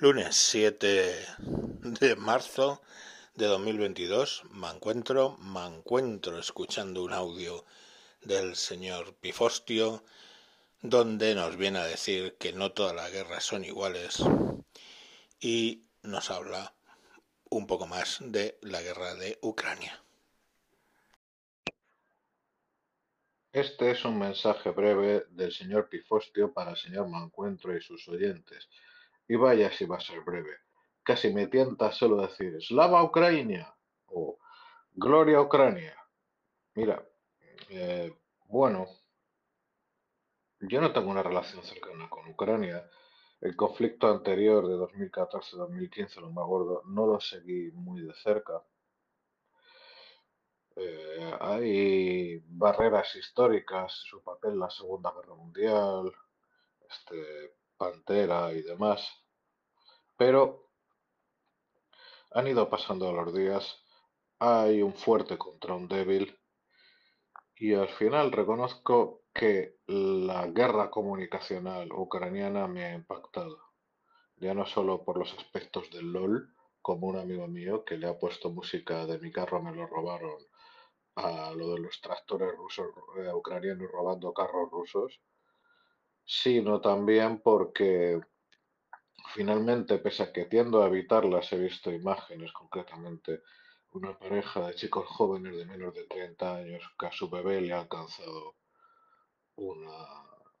Lunes 7 de marzo de 2022 me encuentro, me encuentro escuchando un audio del señor Pifostio donde nos viene a decir que no todas las guerras son iguales y nos habla un poco más de la guerra de Ucrania. Este es un mensaje breve del señor Pifostio para el señor Mancuentro y sus oyentes. Y vaya si va a ser breve. Casi me tienta solo decir Slava Ucrania o Gloria Ucrania. Mira, eh, bueno, yo no tengo una relación cercana con Ucrania. El conflicto anterior de 2014-2015, lo más gordo, no lo seguí muy de cerca. Eh, hay barreras históricas, su papel en la Segunda Guerra Mundial, este, Pantera y demás, pero han ido pasando los días, hay un fuerte contra un débil y al final reconozco que la guerra comunicacional ucraniana me ha impactado, ya no solo por los aspectos del LOL, como un amigo mío que le ha puesto música de mi carro me lo robaron a lo de los tractores rusos eh, ucranianos robando carros rusos, sino también porque finalmente, pese a que tiendo a evitarlas, he visto imágenes, concretamente una pareja de chicos jóvenes de menos de 30 años que a su bebé le ha alcanzado una,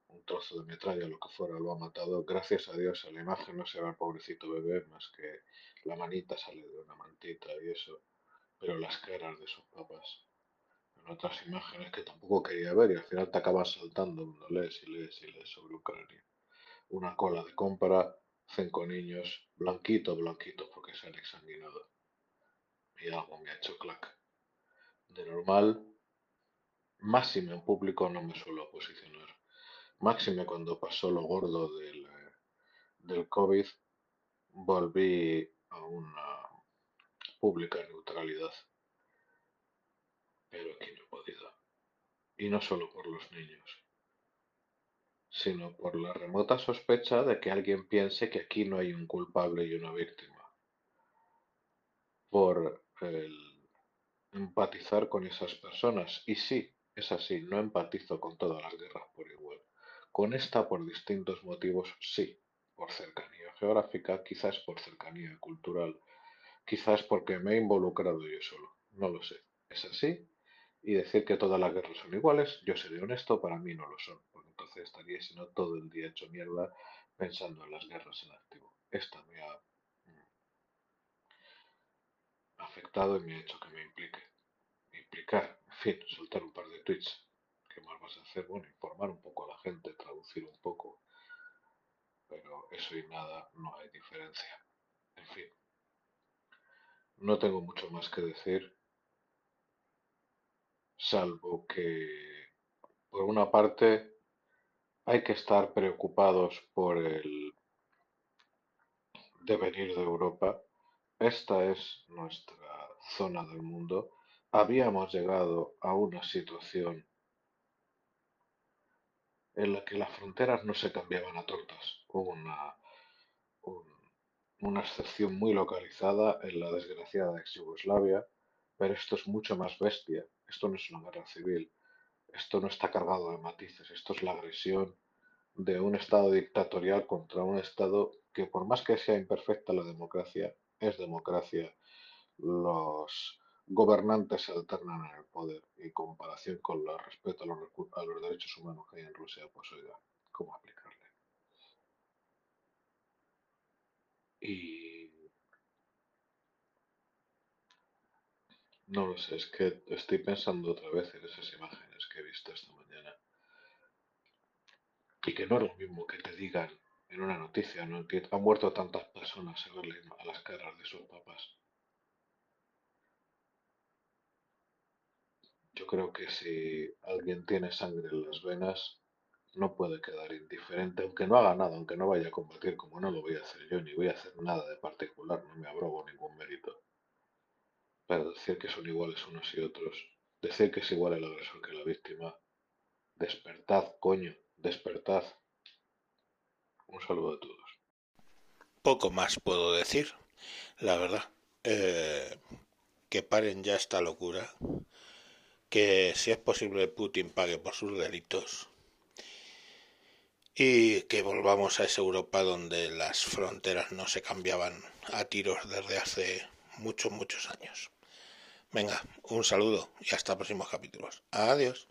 un trozo de metralla, lo que fuera, lo ha matado. Gracias a Dios en la imagen no se ve al pobrecito bebé, más que la manita sale de una mantita y eso, pero las caras de sus papás en otras imágenes que tampoco quería ver y al final te acabas saltando cuando lees y lees y lees sobre Ucrania. Una cola de compra, cinco niños, blanquitos, blanquitos porque se han examinado. Y algo me ha hecho clac. De normal, máxime en público no me suelo posicionar. Máxime cuando pasó lo gordo del, eh, del COVID, volví a una pública neutralidad pero aquí no he podido. Y no solo por los niños, sino por la remota sospecha de que alguien piense que aquí no hay un culpable y una víctima. Por el empatizar con esas personas. Y sí, es así, no empatizo con todas las guerras por igual. Con esta por distintos motivos, sí. Por cercanía geográfica, quizás por cercanía cultural, quizás porque me he involucrado yo solo. No lo sé. Es así y decir que todas las guerras son iguales, yo seré honesto, para mí no lo son, porque entonces estaría sino todo el día hecho mierda pensando en las guerras en activo. Esta me ha mm, afectado y me ha hecho que me implique. Implicar, en fin, soltar un par de tweets. ¿Qué más vas a hacer? Bueno, informar un poco a la gente, traducir un poco. Pero eso y nada, no hay diferencia. En fin. No tengo mucho más que decir salvo que, por una parte, hay que estar preocupados por el devenir de Europa. Esta es nuestra zona del mundo. Habíamos llegado a una situación en la que las fronteras no se cambiaban a tortas. Hubo una, una excepción muy localizada en la desgraciada ex Yugoslavia, pero esto es mucho más bestia. Esto no es una guerra civil. Esto no está cargado de matices. Esto es la agresión de un Estado dictatorial contra un Estado que por más que sea imperfecta la democracia, es democracia. Los gobernantes se alternan en el poder y comparación con el respeto a los, a los derechos humanos que hay en Rusia, pues oiga, ¿cómo aplicarle? Y No lo sé, es que estoy pensando otra vez en esas imágenes que he visto esta mañana. Y que no es lo mismo que te digan en una noticia, ¿no? Que han muerto tantas personas a verle a las caras de sus papás. Yo creo que si alguien tiene sangre en las venas, no puede quedar indiferente, aunque no haga nada, aunque no vaya a combatir, como no lo voy a hacer yo, ni voy a hacer nada de particular, no me abrogo ningún mérito para decir que son iguales unos y otros, decir que es igual el agresor que la víctima. Despertad, coño, despertad. Un saludo a todos. poco más puedo decir, la verdad. Eh, que paren ya esta locura. Que si es posible Putin pague por sus delitos. Y que volvamos a esa Europa donde las fronteras no se cambiaban a tiros desde hace muchos, muchos años. Venga, un saludo y hasta próximos capítulos. Adiós.